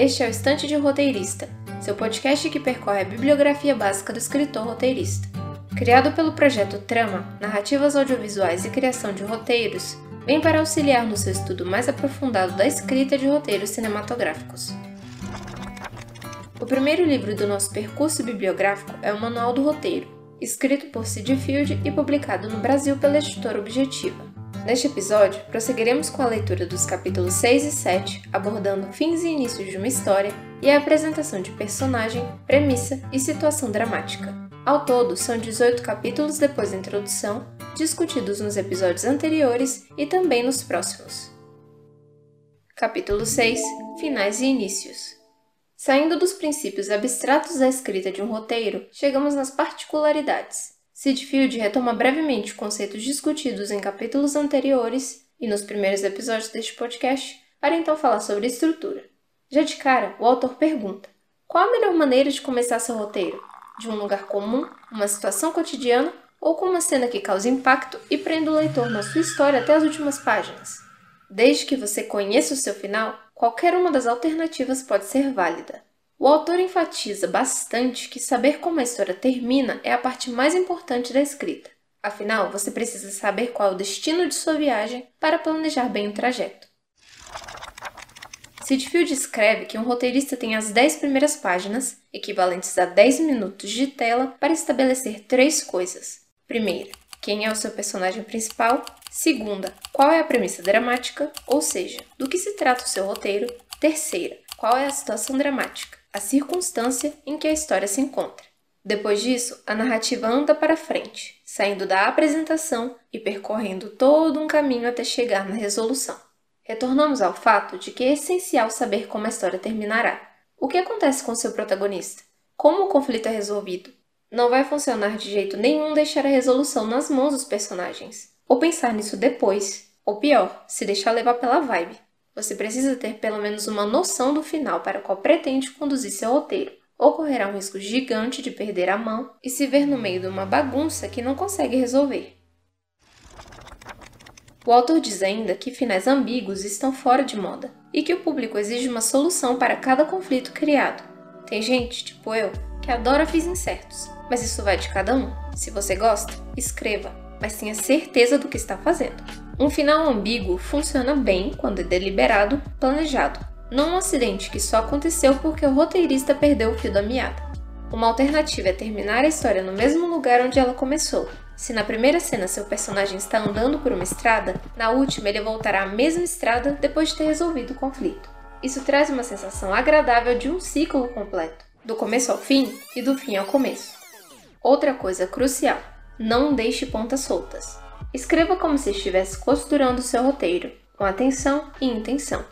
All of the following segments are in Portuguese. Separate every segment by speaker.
Speaker 1: Este é o Estante de Roteirista, seu podcast que percorre a bibliografia básica do escritor roteirista. Criado pelo projeto Trama, Narrativas Audiovisuais e Criação de Roteiros, vem para auxiliar no seu estudo mais aprofundado da escrita de roteiros cinematográficos. O primeiro livro do nosso percurso bibliográfico é o Manual do Roteiro, escrito por Sid Field e publicado no Brasil pela editora Objetiva. Neste episódio, prosseguiremos com a leitura dos capítulos 6 e 7, abordando fins e inícios de uma história e a apresentação de personagem, premissa e situação dramática. Ao todo, são 18 capítulos depois da introdução, discutidos nos episódios anteriores e também nos próximos. Capítulo 6 Finais e Inícios Saindo dos princípios abstratos da escrita de um roteiro, chegamos nas particularidades. Sid Field retoma brevemente conceitos discutidos em capítulos anteriores e nos primeiros episódios deste podcast, para então falar sobre estrutura. Já de cara, o autor pergunta: qual a melhor maneira de começar seu roteiro? De um lugar comum, uma situação cotidiana ou com uma cena que cause impacto e prenda o leitor na sua história até as últimas páginas? Desde que você conheça o seu final, qualquer uma das alternativas pode ser válida. O autor enfatiza bastante que saber como a história termina é a parte mais importante da escrita. Afinal, você precisa saber qual é o destino de sua viagem para planejar bem o trajeto. Sidfield escreve que um roteirista tem as 10 primeiras páginas, equivalentes a 10 minutos de tela, para estabelecer três coisas. Primeira, quem é o seu personagem principal. Segunda, qual é a premissa dramática, ou seja, do que se trata o seu roteiro. Terceira, qual é a situação dramática a circunstância em que a história se encontra. Depois disso, a narrativa anda para frente, saindo da apresentação e percorrendo todo um caminho até chegar na resolução. Retornamos ao fato de que é essencial saber como a história terminará. O que acontece com seu protagonista? Como o conflito é resolvido? Não vai funcionar de jeito nenhum deixar a resolução nas mãos dos personagens, ou pensar nisso depois, ou pior, se deixar levar pela vibe. Você precisa ter pelo menos uma noção do final para qual pretende conduzir seu roteiro, ou correrá um risco gigante de perder a mão e se ver no meio de uma bagunça que não consegue resolver. O autor diz ainda que finais ambíguos estão fora de moda e que o público exige uma solução para cada conflito criado. Tem gente, tipo eu, que adora fins incertos, mas isso vai de cada um. Se você gosta, escreva, mas tenha certeza do que está fazendo. Um final ambíguo funciona bem quando é deliberado, planejado, não um acidente que só aconteceu porque o roteirista perdeu o fio da meada. Uma alternativa é terminar a história no mesmo lugar onde ela começou. Se na primeira cena seu personagem está andando por uma estrada, na última ele voltará à mesma estrada depois de ter resolvido o conflito. Isso traz uma sensação agradável de um ciclo completo, do começo ao fim e do fim ao começo. Outra coisa crucial: não deixe pontas soltas. Escreva como se estivesse costurando seu roteiro, com atenção e intenção.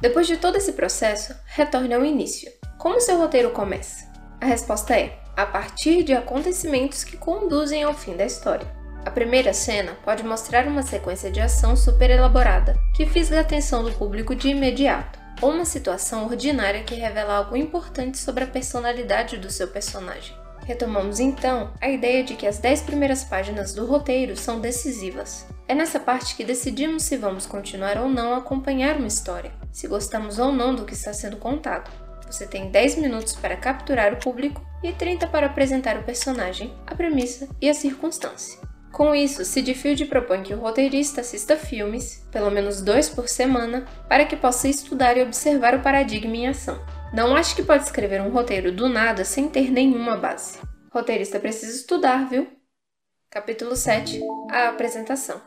Speaker 1: Depois de todo esse processo, retorne ao início. Como seu roteiro começa? A resposta é: a partir de acontecimentos que conduzem ao fim da história. A primeira cena pode mostrar uma sequência de ação super elaborada, que fisga a atenção do público de imediato, ou uma situação ordinária que revela algo importante sobre a personalidade do seu personagem. Retomamos então a ideia de que as 10 primeiras páginas do roteiro são decisivas. É nessa parte que decidimos se vamos continuar ou não a acompanhar uma história, se gostamos ou não do que está sendo contado. Você tem 10 minutos para capturar o público e 30 para apresentar o personagem, a premissa e a circunstância. Com isso, Sid Field propõe que o roteirista assista filmes, pelo menos dois por semana, para que possa estudar e observar o paradigma em ação. Não acho que pode escrever um roteiro do nada sem ter nenhuma base. Roteirista precisa estudar, viu? Capítulo 7 A apresentação.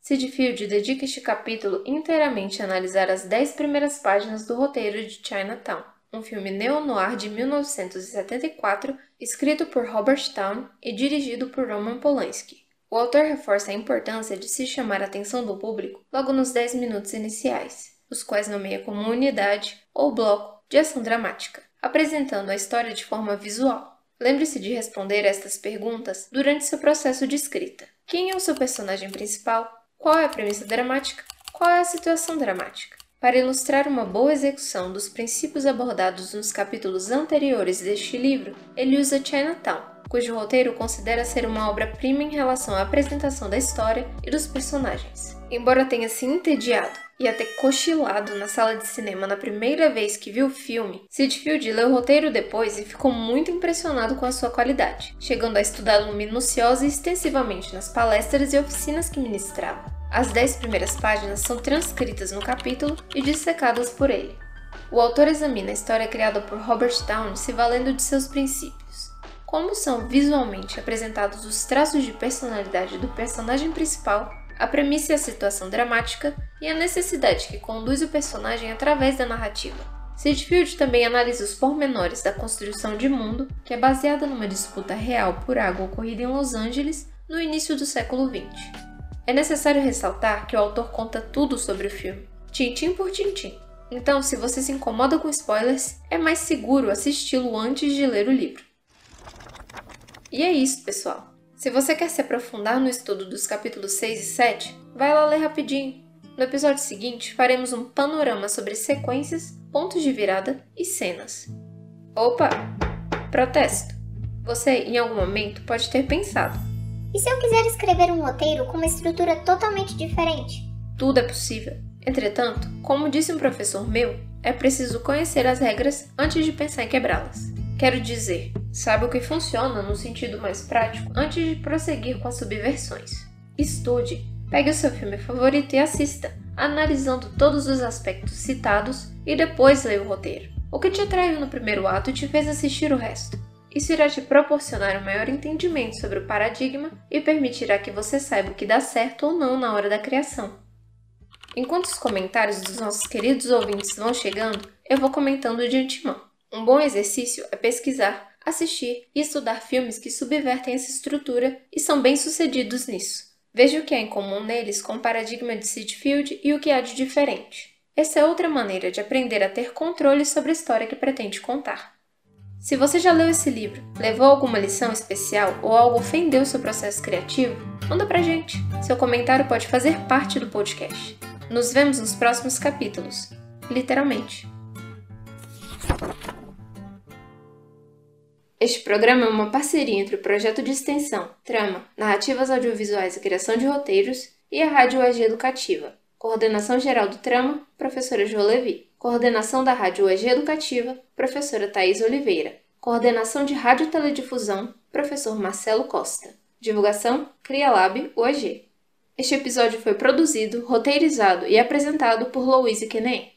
Speaker 1: Sid Field dedica este capítulo inteiramente a analisar as 10 primeiras páginas do roteiro de Chinatown, um filme neo-noir de 1974, escrito por Robert Town e dirigido por Roman Polanski. O autor reforça a importância de se chamar a atenção do público logo nos 10 minutos iniciais, os quais nomeia como unidade ou bloco de ação dramática, apresentando a história de forma visual. Lembre-se de responder estas perguntas durante seu processo de escrita. Quem é o seu personagem principal? Qual é a premissa dramática? Qual é a situação dramática? Para ilustrar uma boa execução dos princípios abordados nos capítulos anteriores deste livro, ele usa Chinatown, cujo roteiro considera ser uma obra-prima em relação à apresentação da história e dos personagens. Embora tenha se entediado ia ter cochilado na sala de cinema na primeira vez que viu o filme, Sid Field leu o roteiro depois e ficou muito impressionado com a sua qualidade, chegando a estudá-lo minuciosa e extensivamente nas palestras e oficinas que ministrava. As dez primeiras páginas são transcritas no capítulo e dissecadas por ele. O autor examina a história criada por Robert Downey se valendo de seus princípios. Como são visualmente apresentados os traços de personalidade do personagem principal, a premissa e a situação dramática e a necessidade que conduz o personagem através da narrativa. Sidfield também analisa os pormenores da construção de mundo, que é baseada numa disputa real por água ocorrida em Los Angeles no início do século XX. É necessário ressaltar que o autor conta tudo sobre o filme, tintim por tintim. Então, se você se incomoda com spoilers, é mais seguro assisti-lo antes de ler o livro. E é isso, pessoal. Se você quer se aprofundar no estudo dos capítulos 6 e 7, vai lá ler rapidinho. No episódio seguinte, faremos um panorama sobre sequências, pontos de virada e cenas. Opa! Protesto! Você, em algum momento, pode ter pensado:
Speaker 2: e se eu quiser escrever um roteiro com uma estrutura totalmente diferente?
Speaker 1: Tudo é possível. Entretanto, como disse um professor meu, é preciso conhecer as regras antes de pensar em quebrá-las. Quero dizer, sabe o que funciona no sentido mais prático antes de prosseguir com as subversões. Estude, pegue o seu filme favorito e assista, analisando todos os aspectos citados e depois leia o roteiro. O que te atraiu no primeiro ato te fez assistir o resto. Isso irá te proporcionar um maior entendimento sobre o paradigma e permitirá que você saiba o que dá certo ou não na hora da criação. Enquanto os comentários dos nossos queridos ouvintes vão chegando, eu vou comentando de antemão. Um bom exercício é pesquisar, assistir e estudar filmes que subvertem essa estrutura e são bem-sucedidos nisso. Veja o que há em comum neles com o paradigma de Sitfield e o que há de diferente. Essa é outra maneira de aprender a ter controle sobre a história que pretende contar. Se você já leu esse livro, levou alguma lição especial ou algo ofendeu seu processo criativo, manda pra gente. Seu comentário pode fazer parte do podcast. Nos vemos nos próximos capítulos. Literalmente. Este programa é uma parceria entre o projeto de extensão Trama, Narrativas Audiovisuais e Criação de Roteiros e a Rádio UEG Educativa. Coordenação geral do Trama, professora Jo Levi. Coordenação da Rádio UEG Educativa, professora Thais Oliveira. Coordenação de Rádio Teledifusão, professor Marcelo Costa. Divulgação, CriaLab UEG. Este episódio foi produzido, roteirizado e apresentado por Louise Kenem.